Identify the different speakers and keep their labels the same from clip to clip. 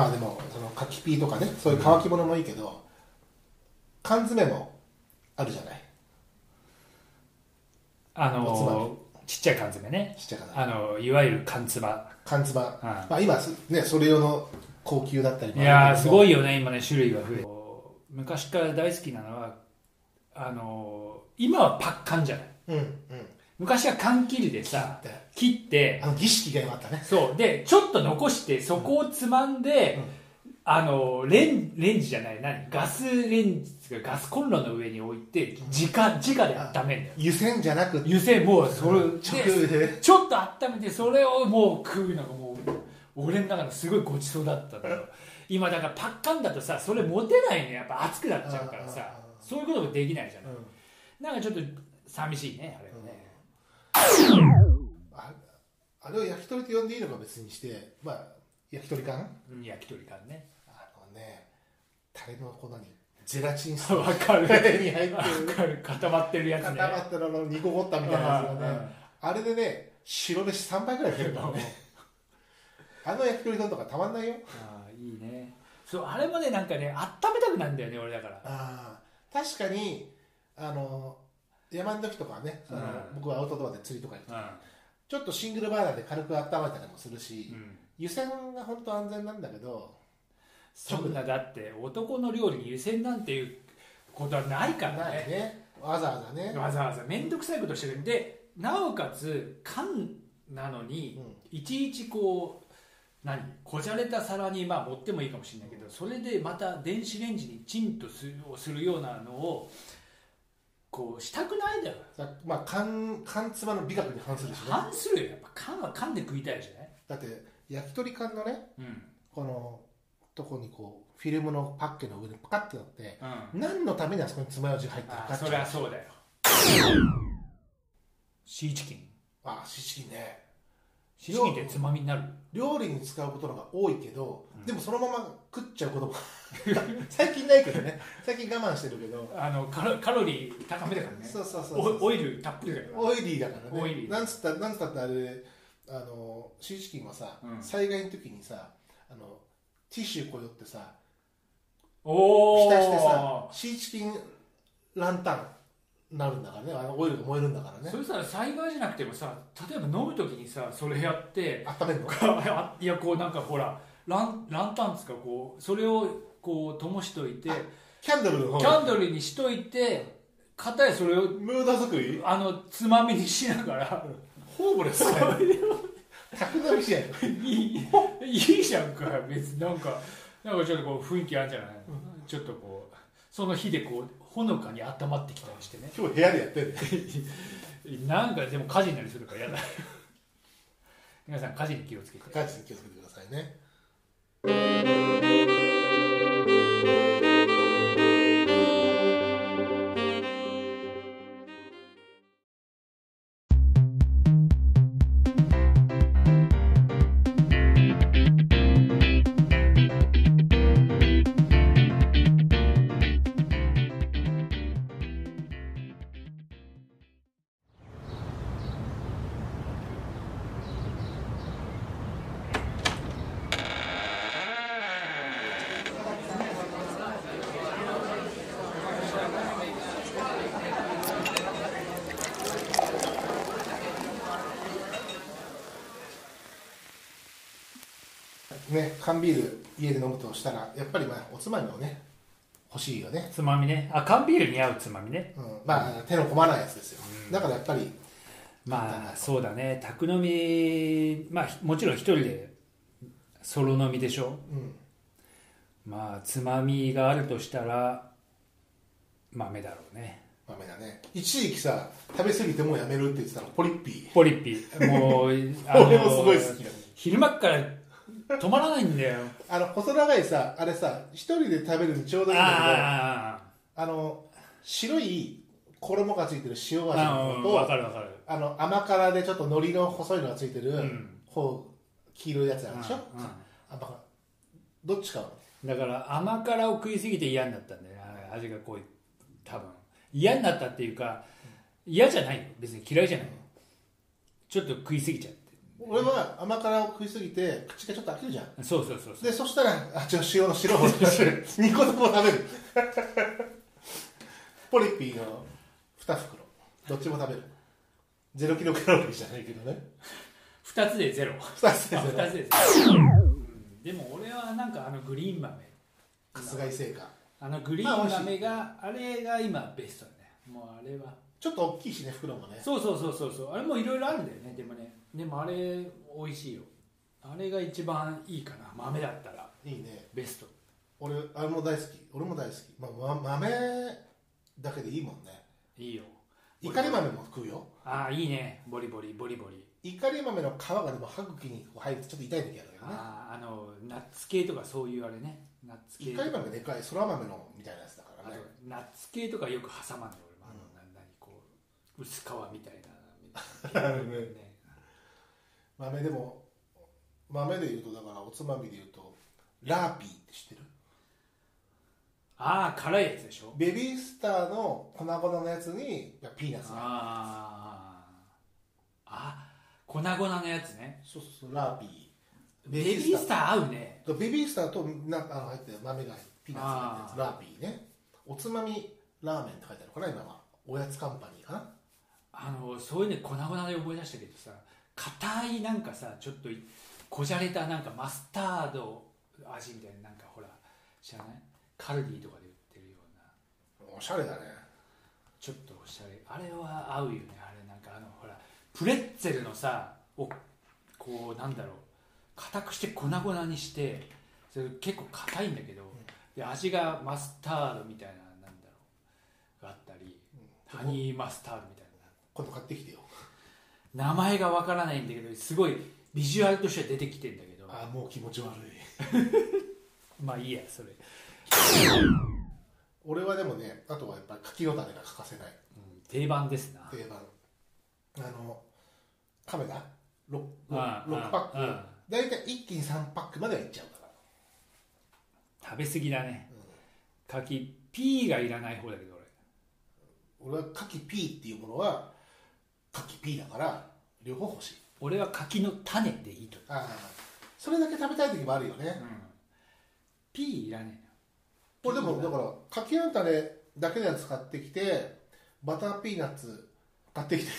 Speaker 1: あまあでもその柿ピーとかねそういう乾き物もいいけど、缶詰もあるじゃない？
Speaker 2: あ
Speaker 1: おつま
Speaker 2: のちっちゃい缶詰ね。
Speaker 1: ちっちゃいか
Speaker 2: あのいわゆる缶つば
Speaker 1: 缶詰、
Speaker 2: ん。
Speaker 1: まあ、今すねそれ用の高級だったり
Speaker 2: いやーすご
Speaker 1: い
Speaker 2: いよね今ね種類が増えて。昔から大好きなのはあの今はパッカンじゃない？
Speaker 1: うんうん
Speaker 2: 昔は缶切りでさ
Speaker 1: で
Speaker 2: 切って
Speaker 1: あの儀式がよかったね。
Speaker 2: そう。でちょっと残してそこをつまんで、あのレンレンジじゃない何？ガスレンジガスコンロの上に置いて直直で温めるんだよ。
Speaker 1: 湯煎じゃなくて
Speaker 2: 湯煎もうそれ
Speaker 1: 直
Speaker 2: で。
Speaker 1: で
Speaker 2: ちょっと温めてそれをもう食うのがもう俺の中のすごいごちそうだったんだよ。今だからパッカンだとさそれ持てないねやっぱ熱くなっちゃうからさ。
Speaker 1: うん。うんうん
Speaker 2: そういうこともできないじゃない、
Speaker 1: うん。
Speaker 2: なんかちょっと寂しいねあれはね、
Speaker 1: ああれを焼き鳥と呼んでいいのか別にしてまあ焼き鳥缶？
Speaker 2: うん焼き鳥感ね。
Speaker 1: あのねタレの粉にゼラチンス
Speaker 2: わかる。
Speaker 1: に入って
Speaker 2: わ
Speaker 1: る
Speaker 2: かる。固まってるやつね。
Speaker 1: 固まったのの煮こごったみたいなやつがねあれでね白飯3杯ぐらい出るからねあの焼き鳥丼とかたまんないよ。
Speaker 2: ああいいね。そうあれもねなんかね温めたくなるんだよね俺だから。
Speaker 1: ああ確かにあの山の時とかはね、その
Speaker 2: うん。
Speaker 1: 僕はアウトドアで釣りとか行くと
Speaker 2: う
Speaker 1: ちょっとシングルバーナーで軽く温めたりもするし、湯煎が本当安全なんだけど
Speaker 2: そんなだって男の料理に湯煎なんていうことはないからね。
Speaker 1: ね。わざわざね、
Speaker 2: わざわざ。面倒くさいことしてる。んでなおかつ缶なのに
Speaker 1: うん。
Speaker 2: いちいちこう何？こじゃれた皿にまあ持ってもいいかもしれないけどそれでまた電子レンジにチンとするをするようなのをこうしたくないだろ
Speaker 1: さまあ缶缶つまの美学に反するしね
Speaker 2: 反するよ。やっぱ缶は缶で食いたいじゃない、
Speaker 1: だって焼き鳥缶のね
Speaker 2: うん。
Speaker 1: このとこにこうフィルムのパッケの上にパカッてなって
Speaker 2: うん、
Speaker 1: 何のためにあそこに爪楊枝が入ってるか
Speaker 2: あそりゃそうだよ。シーチキン。
Speaker 1: あシチキンね
Speaker 2: シーチキンってつまみになる。
Speaker 1: 料理に使うことのが多いけど、
Speaker 2: うん。
Speaker 1: でもそのまま食っちゃうことも。最近ないけどね。最近我慢してるけど。
Speaker 2: あのカロカロリー高めだからね。
Speaker 1: そうそうそう
Speaker 2: オイルたっぷりだから。
Speaker 1: オイリーだからね。
Speaker 2: オイリー。
Speaker 1: なんつったなんつったってあれあのシーチキンはさ、
Speaker 2: うん。
Speaker 1: 災害の時にさあのティッシュこよってさ
Speaker 2: おお
Speaker 1: 蓋してさシーチキンランタンなるんだからね。あのオイルが燃えるんだからね。
Speaker 2: それさ災害じゃなくてもさ例えば飲む時にさそれやって
Speaker 1: 温めるの？
Speaker 2: あいやこうなんかほらランランタンつかこうそれをこう灯しといて
Speaker 1: あキャンドルの方
Speaker 2: キャンドルにしといて片やそれを
Speaker 1: ムード作り？
Speaker 2: あのつまみにしながら。
Speaker 1: ホームレス？だよ宅飲みしやん。
Speaker 2: いいいいじゃんか別に。なんかなんかちょっとこう雰囲気あるんじゃない、ちょっとこうその日でこうほのかに温まってきたりしてね。
Speaker 1: 今日部屋でやってる
Speaker 2: なんかでも火事になりそうだから嫌だ。皆さん火事に気をつけて。
Speaker 1: 火事に気をつけてくださいねね缶ビール家で飲むとしたらやっぱりまあおつまみをね欲しいよね、
Speaker 2: つまみね。あ缶ビールに合うつまみね。
Speaker 1: うん、まあ手の込まないやつですよ、
Speaker 2: うん。
Speaker 1: だからやっぱり
Speaker 2: まあそうだね。宅飲みまあひもちろん一人でソロ飲みでしょ。
Speaker 1: うん。
Speaker 2: まあつまみがあるとしたら豆だろうね。
Speaker 1: 豆だね。一時期さ食べ過ぎてもうやめるって言ってたのポリッピ
Speaker 2: ポリッピもう
Speaker 1: ー
Speaker 2: あの
Speaker 1: 俺もすごい好きだ
Speaker 2: 昼間っから止まらないんだよ。
Speaker 1: あの細長いさあれさ一人で食べるにちょうどいいんだけどあ
Speaker 2: あ
Speaker 1: の白い衣がついてる塩味の方
Speaker 2: うんわ
Speaker 1: と
Speaker 2: かるわかる。
Speaker 1: あの甘辛でちょっと海苔の細いのがついてる、
Speaker 2: うん。
Speaker 1: 方黄色いやつあるでしょ、
Speaker 2: うん
Speaker 1: 甘辛どっちかは
Speaker 2: だから甘辛を食いすぎて嫌になったんだよ。ね味が濃い。多分。嫌になったっていうか嫌じゃないよ。別に嫌いじゃない。ちょっと食いすぎちゃって
Speaker 1: 俺は甘辛を食いすぎて口がちょっと飽きるじゃん。
Speaker 2: そうそうそうそう。
Speaker 1: でそしたらあじゃあ塩の白を2個とも食べる。ポリピーの2袋。どっちも食べる。ゼロキロカロリーじゃないけどね。
Speaker 2: 2つでゼロ。
Speaker 1: 2つで
Speaker 2: あ
Speaker 1: ゼロ。
Speaker 2: 二つでゼロ、うん。でも俺はなんかあのグリーン豆。
Speaker 1: 春日井製菓。
Speaker 2: あのグリーン豆があれが今ベストだね。もうあれは
Speaker 1: ちょっと大きいしね袋もね。
Speaker 2: そうそうそうそうそう。あれもいろいろあるんだよね。でもね。でもあれ美味しいよ。あれが一番いいかな。豆だったら。
Speaker 1: いいね。
Speaker 2: ベスト。
Speaker 1: 俺あれも大好き。俺も大好き、まあ、ま豆だけでいいもんね。
Speaker 2: いいよ。
Speaker 1: いかり豆も食うよ。
Speaker 2: ああいいね。ボリボリ。ボリボリ。
Speaker 1: いかり豆の皮がでも歯茎に入るとちょっと痛い時あるけどね。
Speaker 2: あああのナッツ系とかそういうあれね。ナッツ系。
Speaker 1: いかり豆でかい。そら豆のみたいなやつだからね。
Speaker 2: ナッツ系とかよく挟まんの、薄皮みたいな。
Speaker 1: ね
Speaker 2: ね
Speaker 1: 豆でも豆で言うとだからおつまみで言うとラーピーって知ってる？
Speaker 2: ああ辛いやつでしょ？
Speaker 1: ベビースターの粉々のやつにピーナッツが。
Speaker 2: あああ粉々のやつね。
Speaker 1: そうそうそうラーピー。
Speaker 2: ベビースター合うね。
Speaker 1: ーベビースターとなあの入ってる豆がピーナッツが入ってるやつラーピーね。おつまみラーメンって書いてあるかな今は。おやつカンパニーかな
Speaker 2: あのそういうね粉々で思い出したけどさ硬いなんかさちょっといこじゃれたなんかマスタード味みたいななんかほら知らない？カルディとかで売ってるような。
Speaker 1: おしゃれだね。
Speaker 2: ちょっとおしゃれ。あれは合うよね。あれなんかあのほらプレッツェルのさをこうなんだろう。硬くして粉々にしてそれ結構硬いんだけど、で味がマスタードみたいななんだろう。があったり、ハニーマスタードみたい
Speaker 1: 今度買ってきてよ。
Speaker 2: な名前がわからないんだけどすごいビジュアルとしては出てきてんだけど。
Speaker 1: ああもう気持ち悪い。
Speaker 2: まあいいやそれ、
Speaker 1: 俺はでもねあとはやっぱり柿の種が欠かせない。
Speaker 2: うん定番ですな。
Speaker 1: 定番。あのカメラ 6,
Speaker 2: ああ
Speaker 1: 6パック？大体一気に3パックまではいっちゃうから。
Speaker 2: 食べ過ぎだね。柿ピーがいらない方だけど俺。
Speaker 1: 俺は柿ピーっていうものは柿ピーだから両方欲しい。
Speaker 2: 俺は柿の種でいいと。
Speaker 1: ああそれだけ食べたい時もあるよね。
Speaker 2: 思う、うん、ピーいらね
Speaker 1: 俺でもだから柿の種だけのやつ買ってきてバターピーナッツ買ってきて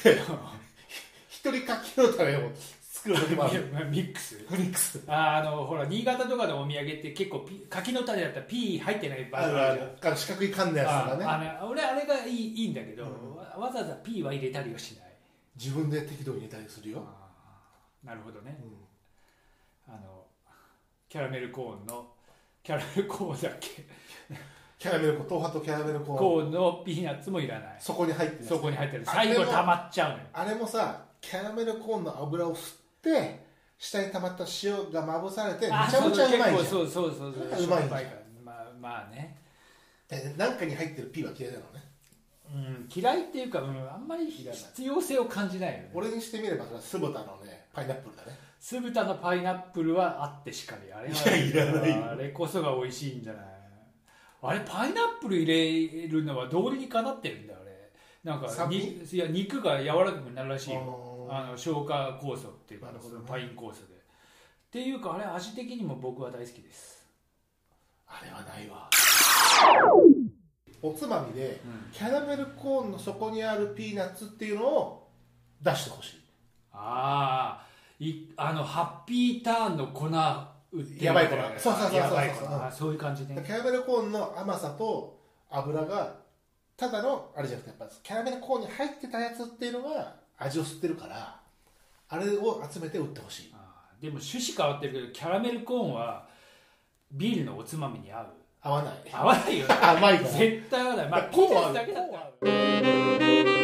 Speaker 1: 一人柿の種を作る時もある。
Speaker 2: ミックス。
Speaker 1: ミックス。
Speaker 2: ああのほら新潟とかのお土産って結構ピ柿の種だったらピー入ってない場合
Speaker 1: あるあ
Speaker 2: あるじゃん。
Speaker 1: るあの四角い缶のやつとかね。
Speaker 2: あ俺あれがいいいいんだけど、
Speaker 1: うん。
Speaker 2: わわざわざピーは入れたりはしない
Speaker 1: 自分で適度に入れたりするよ、
Speaker 2: なるほどね。
Speaker 1: うん。
Speaker 2: あのキャラメルコーンのキャラメルコーンだっけ。
Speaker 1: キャラメルコーン豆腐とキャラメルコーン。
Speaker 2: コーンのピーナッツもいらない。
Speaker 1: そこに入ってる
Speaker 2: そこに入ってる。最後溜まっちゃうのよ。
Speaker 1: あれもさキャラメルコーンの油を吸って下に溜まった塩がまぶされてめち
Speaker 2: あ
Speaker 1: ゃめちゃうまいじゃん。
Speaker 2: そうそうそうそうそう。
Speaker 1: うまい
Speaker 2: から。まあまあね。
Speaker 1: えなんかに入ってるピーは嫌いなのね
Speaker 2: うん、嫌いっていうか、うん、あんまり
Speaker 1: 嫌い
Speaker 2: 必要性を感じないよね。
Speaker 1: 俺にしてみればそれは酢豚のねパイナップルだね。
Speaker 2: 酢豚のパイナップルはあってしかりあれはい。
Speaker 1: やいらない。よ
Speaker 2: あれこそが美味しいんじゃない。あれパイナップル入れるのは道理にかなってるんだよあれ。なんか
Speaker 1: 酸味？
Speaker 2: にいや肉が柔らかくなるらしいよ。
Speaker 1: あ
Speaker 2: あの消化酵素っていうか、
Speaker 1: なるほどね。
Speaker 2: パイン酵素で。っていうかあれ味的にも僕は大好きです、
Speaker 1: あれはないわおつまみでキャラメルコーンの底にあるピーナッツっていうのを出してほしい。
Speaker 2: ああいあのハッピーターンの粉売ってる
Speaker 1: やばい粉。そうそうそうそう
Speaker 2: やばい粉。あそういう感じね。
Speaker 1: キャラメルコーンの甘さと油がただのあれじゃなくてやっぱキャラメルコーンに入ってたやつっていうのが味を吸ってるからあれを集めて売ってほしい。
Speaker 2: あーでも趣旨変わってるけどキャラメルコーンはビールのおつまみに合う
Speaker 1: 合わない。
Speaker 2: 合わないよ
Speaker 1: 甘いから
Speaker 2: 絶対合わない。まあ
Speaker 1: コーン
Speaker 2: だけだったら